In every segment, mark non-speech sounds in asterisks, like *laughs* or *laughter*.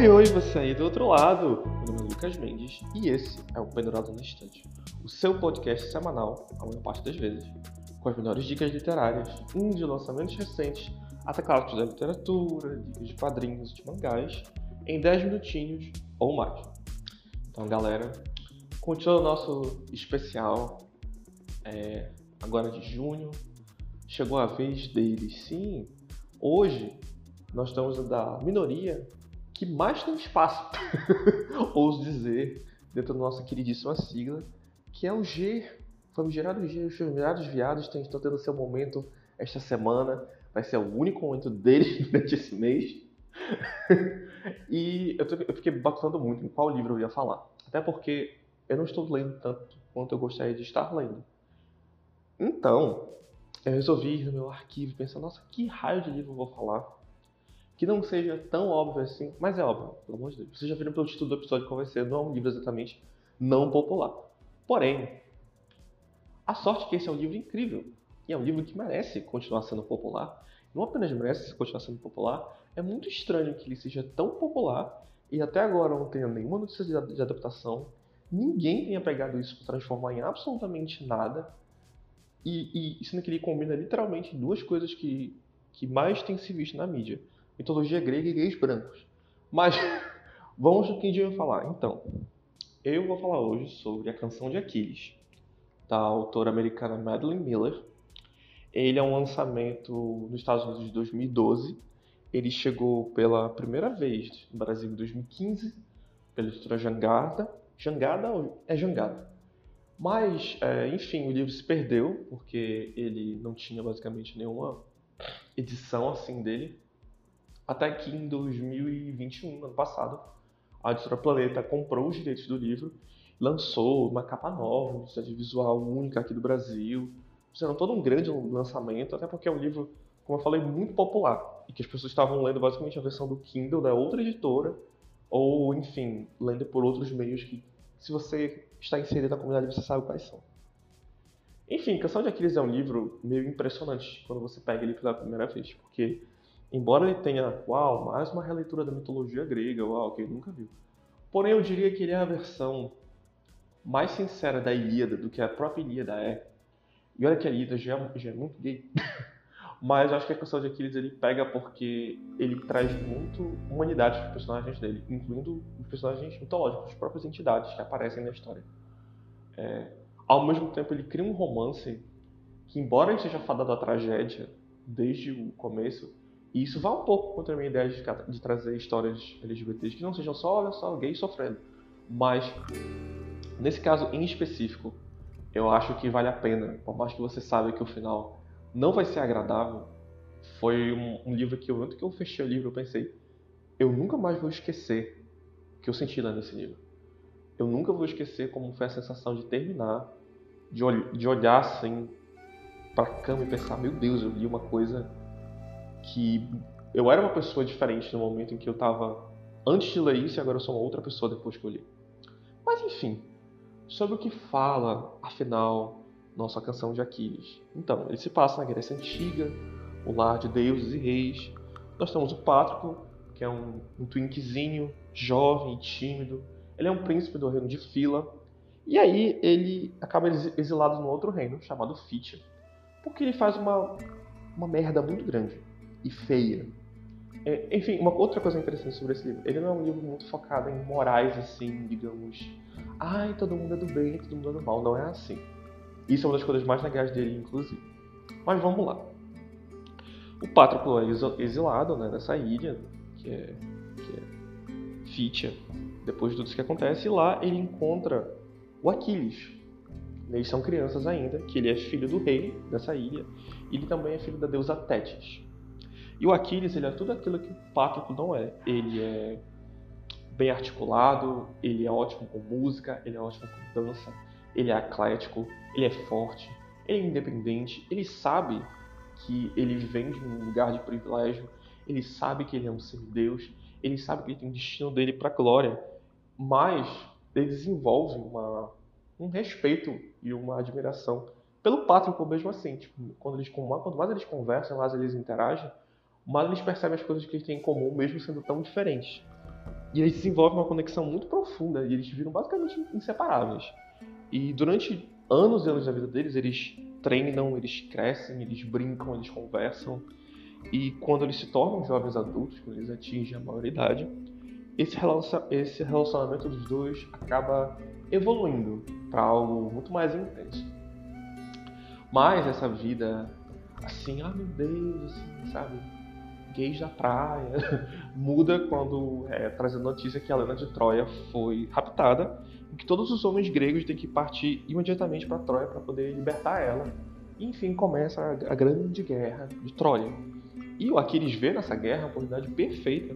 Oi, oi, você aí do outro lado. Meu nome é Lucas Mendes e esse é o Pendurado na Estante, o seu podcast semanal, a maior parte das vezes, com as melhores dicas literárias, de lançamentos recentes, até clássicos da literatura, dicas de quadrinhos, de mangás, em 10 minutinhos ou mais. Então, galera, continuando o nosso especial, é, agora de junho, chegou a vez deles. Sim, hoje nós estamos da minoria que mais tem espaço, *laughs* ouso dizer, dentro da nossa queridíssima sigla, que é o G, famigerado G, os famigerados viados estão tendo seu momento esta semana, vai ser o único momento deles *laughs* durante esse mês. *laughs* e eu, tô, eu fiquei batendo muito em qual livro eu ia falar, até porque eu não estou lendo tanto quanto eu gostaria de estar lendo. Então, eu resolvi ir no meu arquivo pensar, nossa, que raio de livro eu vou falar? Que não seja tão óbvio assim, mas é óbvio, pelo amor de Deus. Vocês já viram pelo título do episódio qual vai ser, não é um livro exatamente não popular. Porém, a sorte é que esse é um livro incrível, e é um livro que merece continuar sendo popular. Não apenas merece continuar sendo popular, é muito estranho que ele seja tão popular e até agora não tenha nenhuma notícia de adaptação, ninguém tenha pegado isso para transformar em absolutamente nada, e, e sendo que ele combina literalmente duas coisas que, que mais tem se visto na mídia mitologia grega e gays brancos. Mas *laughs* vamos no que a gente vai falar. Então, eu vou falar hoje sobre a canção de Aquiles, da autora americana Madeline Miller. Ele é um lançamento nos Estados Unidos de 2012. Ele chegou pela primeira vez no Brasil em 2015, pela editora Jangada. Jangada é Jangada. Mas, é, enfim, o livro se perdeu, porque ele não tinha basicamente nenhuma edição assim dele. Até que em 2021, ano passado, a editora Planeta comprou os direitos do livro, lançou uma capa nova, uma identidade visual única aqui do Brasil. Fizeram todo um grande lançamento, até porque é um livro, como eu falei, muito popular. E que as pessoas estavam lendo basicamente a versão do Kindle da outra editora, ou, enfim, lendo por outros meios que, se você está inserido na comunidade, você sabe quais são. Enfim, Canção de Aquiles é um livro meio impressionante quando você pega ele pela primeira vez, porque Embora ele tenha, uau, mais uma releitura da mitologia grega, uau, que ele nunca viu. Porém, eu diria que ele é a versão mais sincera da Ilíada do que a própria Ilíada é. E olha que a Ilíada já, é, já é muito gay. *laughs* Mas eu acho que a canção de Aquiles ele pega porque ele traz muito humanidade para os personagens dele, incluindo os personagens mitológicos, as próprias entidades que aparecem na história. É, ao mesmo tempo, ele cria um romance que, embora esteja fadado à tragédia desde o começo, e isso vai um pouco contra a minha ideia de, de trazer histórias LGBTs que não sejam só, olha só, gay sofrendo. Mas, nesse caso em específico, eu acho que vale a pena. Por mais que você saiba que o final não vai ser agradável, foi um, um livro que eu, antes que eu fechei o livro, eu pensei, eu nunca mais vou esquecer o que eu senti lá nesse livro. Eu nunca vou esquecer como foi a sensação de terminar, de, ol de olhar assim pra cama e pensar, meu Deus, eu li uma coisa que eu era uma pessoa diferente no momento em que eu estava antes de ler isso e agora eu sou uma outra pessoa depois que eu li. Mas enfim, sobre o que fala, afinal, nossa canção de Aquiles. Então, ele se passa na Grécia Antiga, o lar de deuses e reis. Nós temos o Pátroclo, que é um, um twinkzinho, jovem e tímido. Ele é um príncipe do reino de Fila. E aí ele acaba exilado no outro reino, chamado Fitia, porque ele faz uma, uma merda muito grande e feia. É, enfim, uma outra coisa interessante sobre esse livro, ele não é um livro muito focado em morais, assim, digamos, ai, todo mundo é do bem, todo mundo é do mal. Não é assim. Isso é uma das coisas mais legais dele, inclusive. Mas vamos lá. O Patroclo é exilado né, nessa ilha, que é, que é Fitia, depois de tudo isso que acontece, e lá ele encontra o Aquiles. Eles são crianças ainda, que ele é filho do rei dessa ilha, e ele também é filho da deusa Tétis. E o Aquiles, ele é tudo aquilo que o Pátrico não é. Ele é bem articulado, ele é ótimo com música, ele é ótimo com dança, ele é atlético, ele é forte, ele é independente, ele sabe que ele vem de um lugar de privilégio, ele sabe que ele é um semideus, ele sabe que ele tem um destino dele para a glória, mas ele desenvolve uma, um respeito e uma admiração pelo Pátrico mesmo assim. Tipo, quando eles, quanto mais eles conversam, mais eles interagem, mas eles percebem as coisas que eles têm em comum, mesmo sendo tão diferentes. E eles desenvolvem uma conexão muito profunda e eles viram basicamente inseparáveis. E durante anos e anos da vida deles, eles treinam, eles crescem, eles brincam, eles conversam. E quando eles se tornam jovens adultos, quando eles atingem a maioridade, esse, relacionamento dos dois acaba evoluindo para algo muito mais intenso. Mas essa vida, assim, ah meu Deus, assim, sabe? Gays da praia, *laughs* muda quando é, traz a notícia que a Helena de Troia foi raptada e que todos os homens gregos têm que partir imediatamente para Troia para poder libertar ela. E, enfim, começa a, a grande guerra de Troia. E o Aquiles vê nessa guerra a oportunidade perfeita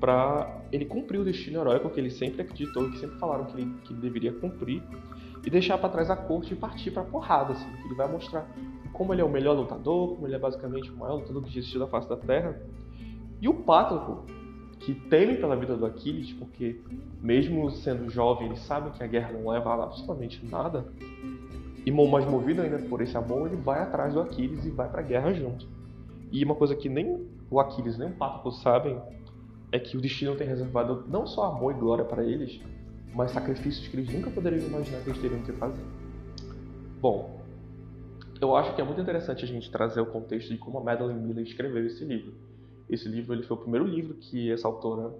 para ele cumprir o destino heróico que ele sempre acreditou, que sempre falaram que ele, que ele deveria cumprir, e deixar para trás a corte e partir para porrada, assim, que ele vai mostrar como ele é o melhor lutador, como ele é basicamente o maior lutador que existiu da face da Terra. E o Pátroco, que teme pela vida do Aquiles, porque mesmo sendo jovem, ele sabe que a guerra não leva absolutamente nada, e mais movido ainda por esse amor, ele vai atrás do Aquiles e vai para guerra junto. E uma coisa que nem o Aquiles nem o Pátroco sabem é que o destino tem reservado não só amor e glória para eles, mas sacrifícios que eles nunca poderiam imaginar que eles teriam que fazer. Bom, eu acho que é muito interessante a gente trazer o contexto de como a Madeline Miller escreveu esse livro. Esse livro ele foi o primeiro livro que essa autora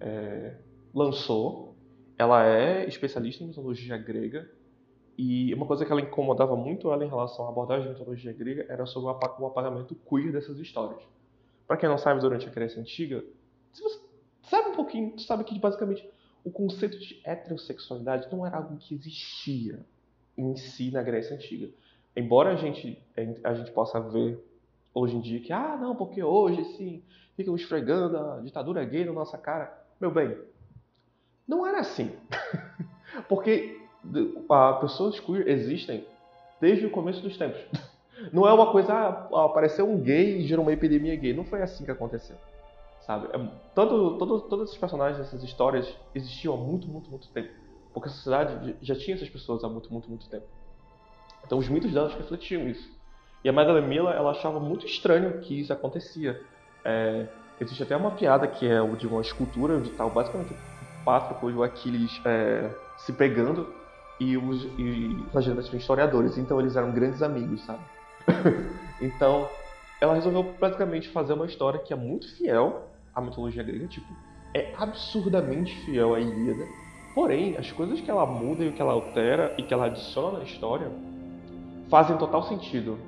é, lançou. Ela é especialista em mitologia grega e uma coisa que ela incomodava muito ela em relação à abordagem da mitologia grega era sobre o apagamento queer dessas histórias. Para quem não sabe, durante a Grécia Antiga, se você sabe um pouquinho, sabe que basicamente o conceito de heterossexualidade não era algo que existia em si na Grécia Antiga. Embora a gente, a gente possa ver hoje em dia que, ah, não, porque hoje sim, ficam esfregando a ditadura gay na nossa cara. Meu bem, não era assim. *laughs* porque a pessoas queer existem desde o começo dos tempos. *laughs* Não é uma coisa, ah, apareceu um gay e gerou uma epidemia gay. Não foi assim que aconteceu sabe? É, todo, todo, todos esses personagens, essas histórias existiam há muito, muito, muito tempo. Porque a sociedade já tinha essas pessoas há muito, muito, muito tempo. Então os mitos delas refletiam isso. E a Madeleine Miller, ela achava muito estranho que isso acontecia. É, existe até uma piada que é de uma escultura onde está basicamente Pátroclo e o Aquiles é, se pegando e os, e legendas tinham historiadores. Então eles eram grandes amigos, sabe? *coughs* então ela resolveu basicamente fazer uma história que é muito fiel a mitologia grega, tipo, é absurdamente fiel à Ilíada. Porém, as coisas que ela muda e que ela altera e que ela adiciona na história fazem total sentido.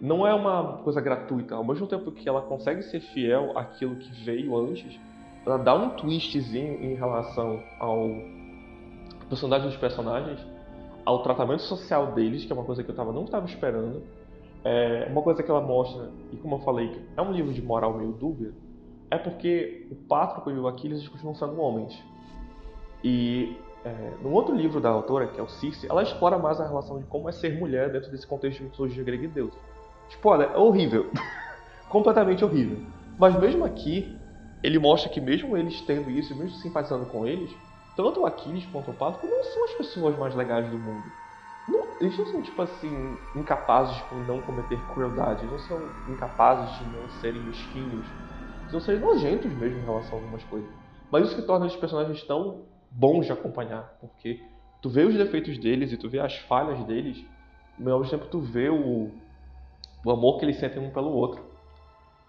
Não é uma coisa gratuita. Ao mesmo tempo que ela consegue ser fiel àquilo que veio antes, ela dá um twistzinho em relação ao personagem dos personagens, ao tratamento social deles, que é uma coisa que eu tava, não estava esperando. É uma coisa que ela mostra, e como eu falei, é um livro de moral meio dúbia, é porque o Pátroco e o Aquiles continuam sendo homens. E é, num outro livro da autora, que é o Circe, ela explora mais a relação de como é ser mulher dentro desse contexto de mitologia grega e deus. Tipo, olha, é horrível. *laughs* Completamente horrível. Mas mesmo aqui, ele mostra que mesmo eles tendo isso, mesmo simpatizando com eles, tanto o Aquiles quanto o Pátroco não são as pessoas mais legais do mundo. Não, eles não são, tipo assim, incapazes de não cometer crueldade, eles não são incapazes de não serem mesquinhos não serem nojentos mesmo em relação a algumas coisas. Mas isso que torna os personagens tão bons de acompanhar, porque tu vê os defeitos deles e tu vê as falhas deles, ao mesmo tempo tu vê o, o amor que eles sentem um pelo outro.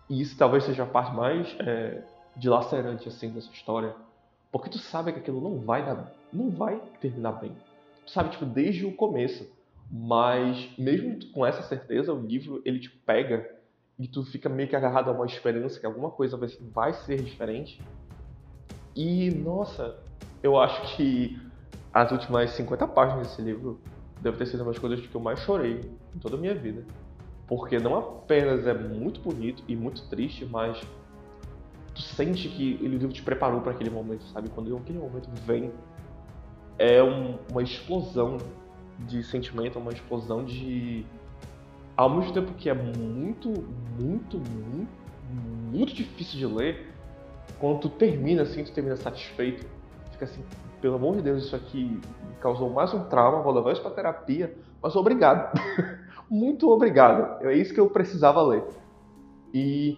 E isso talvez seja a parte mais é, dilacerante assim dessa história, porque tu sabe que aquilo não vai dar, não vai terminar bem. Tu sabe tipo desde o começo, mas mesmo com essa certeza o livro ele te pega e tu fica meio que agarrado a uma esperança que alguma coisa vai, vai ser diferente. E, nossa, eu acho que as últimas 50 páginas desse livro deve ter sido uma das coisas que eu mais chorei em toda a minha vida. Porque não apenas é muito bonito e muito triste, mas tu sente que o livro te preparou para aquele momento, sabe? Quando aquele momento vem, é um, uma explosão de sentimento, uma explosão de ao mesmo tempo que é muito, muito, muito, muito difícil de ler, quando tu termina assim, tu termina satisfeito, fica assim, pelo amor de Deus, isso aqui causou mais um trauma, vou levar isso pra terapia, mas obrigado. *laughs* muito obrigado. É isso que eu precisava ler. E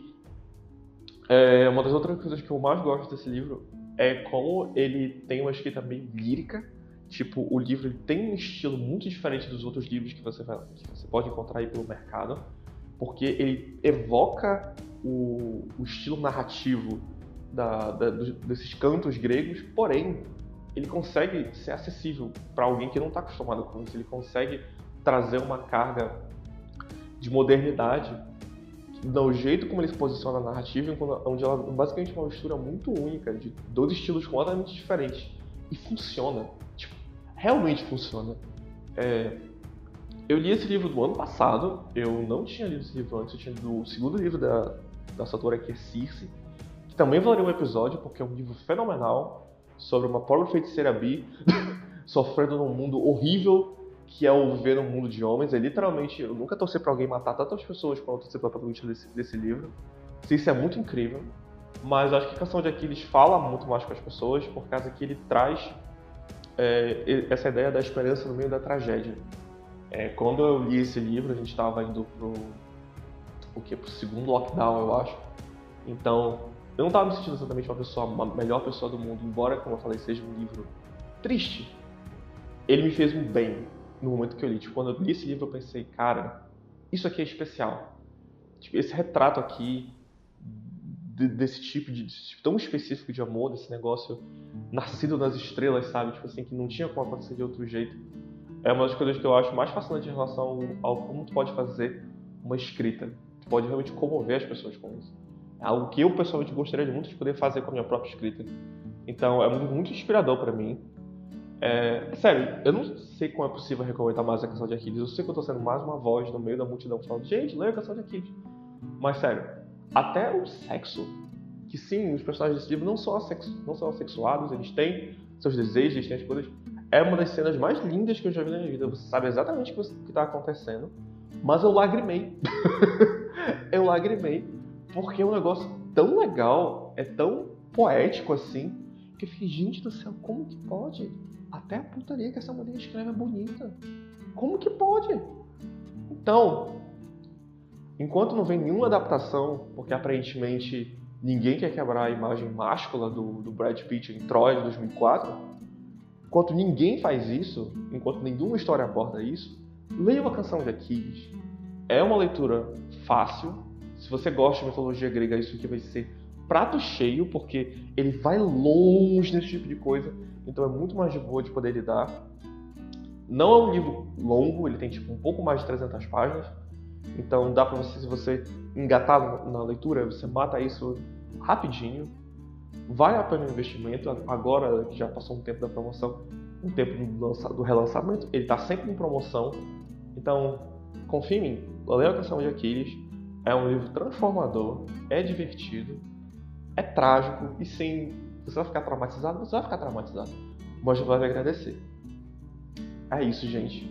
é, uma das outras coisas que eu mais gosto desse livro é como ele tem uma escrita meio lírica. Tipo, o livro tem um estilo muito diferente dos outros livros que você, vai, que você pode encontrar aí pelo mercado, porque ele evoca o, o estilo narrativo da, da, desses cantos gregos, porém, ele consegue ser acessível para alguém que não está acostumado com isso. Ele consegue trazer uma carga de modernidade do jeito como ele se posiciona na narrativa, onde ela basicamente é uma mistura muito única de dois estilos completamente diferentes. E funciona. Tipo, realmente funciona. É, eu li esse livro do ano passado, eu não tinha lido esse livro antes, eu tinha lido o segundo livro da, dessa autora que é Circe, também valeria um episódio, porque é um livro fenomenal sobre uma pobre feiticeira bi *laughs* sofrendo num mundo horrível que é o viver no mundo de homens. É literalmente, eu nunca torci para alguém matar tantas pessoas quanto torcer pela protagonista desse, desse livro. Isso é muito incrível. Mas acho que a Canção de Aquiles fala muito mais com as pessoas, por causa que ele traz é, essa ideia da esperança no meio da tragédia. É, quando eu li esse livro, a gente estava indo pro o que pro segundo lockdown, eu acho. Então, eu não estava me sentindo exatamente uma pessoa, a melhor pessoa do mundo, embora, como eu falei, seja um livro triste. Ele me fez um bem, no momento que eu li. Tipo, quando eu li esse livro, eu pensei, cara, isso aqui é especial. Tipo, esse retrato aqui de, desse tipo de desse tipo tão específico de amor, desse negócio nascido nas estrelas, sabe? Tipo assim, que não tinha como acontecer de outro jeito. É uma das coisas que eu acho mais fascinante em relação ao como tu pode fazer uma escrita. Tu pode realmente comover as pessoas com isso. Algo que eu pessoalmente gostaria muito de poder fazer com a minha própria escrita. Então é muito, muito inspirador para mim. É, sério, eu não sei como é possível recomendar mais a canção de Aquiles. Eu sei que eu tô sendo mais uma voz no meio da multidão falando, gente, leia a canção de Aquiles. Mas sério, até o sexo, que sim, os personagens desse livro não são, assexu não são assexuados, eles têm seus desejos, eles têm as coisas. É uma das cenas mais lindas que eu já vi na minha vida. Você sabe exatamente o que está acontecendo, mas eu lagrimei. *laughs* eu lagrimei porque é um negócio tão legal, é tão poético assim, que eu fiquei, gente do céu, como que pode? Até a putaria que essa mulher escreve é bonita. Como que pode? Então, enquanto não vem nenhuma adaptação, porque aparentemente ninguém quer quebrar a imagem máscula do, do Brad Pitt em Troy de 2004, enquanto ninguém faz isso, enquanto nenhuma história aborda isso, leia uma canção de Aquiles. É uma leitura fácil. Se você gosta de mitologia grega, isso aqui vai ser prato cheio, porque ele vai longe nesse tipo de coisa então é muito mais de boa de poder lidar. Não é um livro longo, ele tem tipo um pouco mais de 300 páginas, então dá para você, se você engatar na leitura, você mata isso rapidinho. Vale a pena o investimento, agora que já passou um tempo da promoção, um tempo do, do relançamento, ele está sempre em promoção. Então, confie em mim, Leia a Canção de Aquiles é um livro transformador, é divertido, é trágico e sem você vai ficar traumatizado? Você vai ficar traumatizado. Mas vai agradecer. É isso, gente.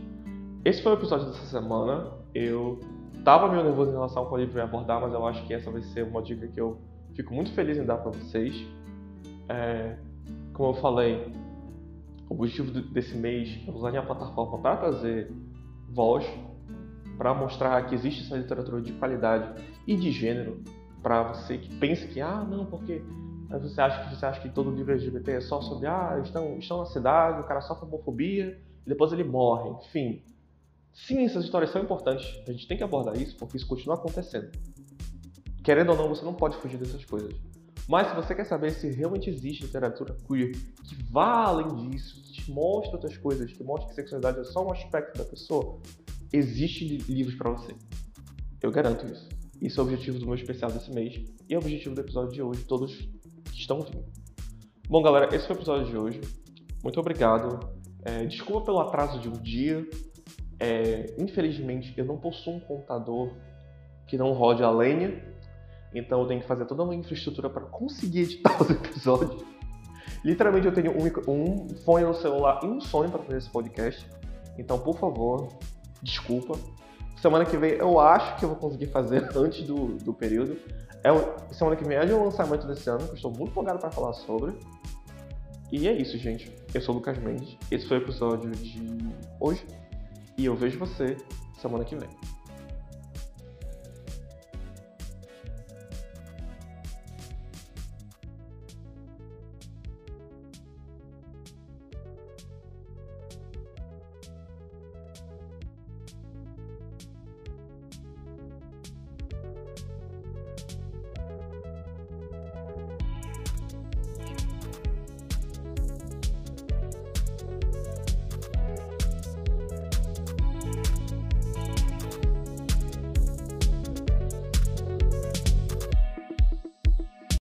Esse foi o episódio dessa semana. Eu tava meio nervoso em relação ao que o livro ia abordar, mas eu acho que essa vai ser uma dica que eu fico muito feliz em dar para vocês. É, como eu falei, o objetivo desse mês é usar minha plataforma para trazer voz, para mostrar que existe essa literatura de qualidade e de gênero para você que pensa que, ah, não, porque você acha que você acha que todo livro LGBT é só sobre ah, estão, estão na cidade, o cara sofre homofobia e depois ele morre. Enfim. Sim, essas histórias são importantes. A gente tem que abordar isso porque isso continua acontecendo. Querendo ou não, você não pode fugir dessas coisas. Mas se você quer saber se realmente existe literatura queer que vá além disso, que te mostre outras coisas, que mostre que sexualidade é só um aspecto da pessoa, existe livros para você. Eu garanto isso. Isso é o objetivo do meu especial desse mês e é o objetivo do episódio de hoje. Todos que estão vindo. Bom, galera, esse foi o episódio de hoje. Muito obrigado. É, desculpa pelo atraso de um dia. É, infelizmente, eu não possuo um computador que não rode a lenha, então eu tenho que fazer toda uma infraestrutura para conseguir editar os *laughs* episódios. Literalmente, eu tenho um, um fone no celular e um sonho para fazer esse podcast. Então, por favor, desculpa. Semana que vem eu acho que eu vou conseguir fazer *laughs* antes do, do período. É, semana que vem é um lançamento desse ano, que eu estou muito empolgado para falar sobre. E é isso, gente. Eu sou o Lucas Mendes. Esse foi o episódio de hoje. E eu vejo você semana que vem.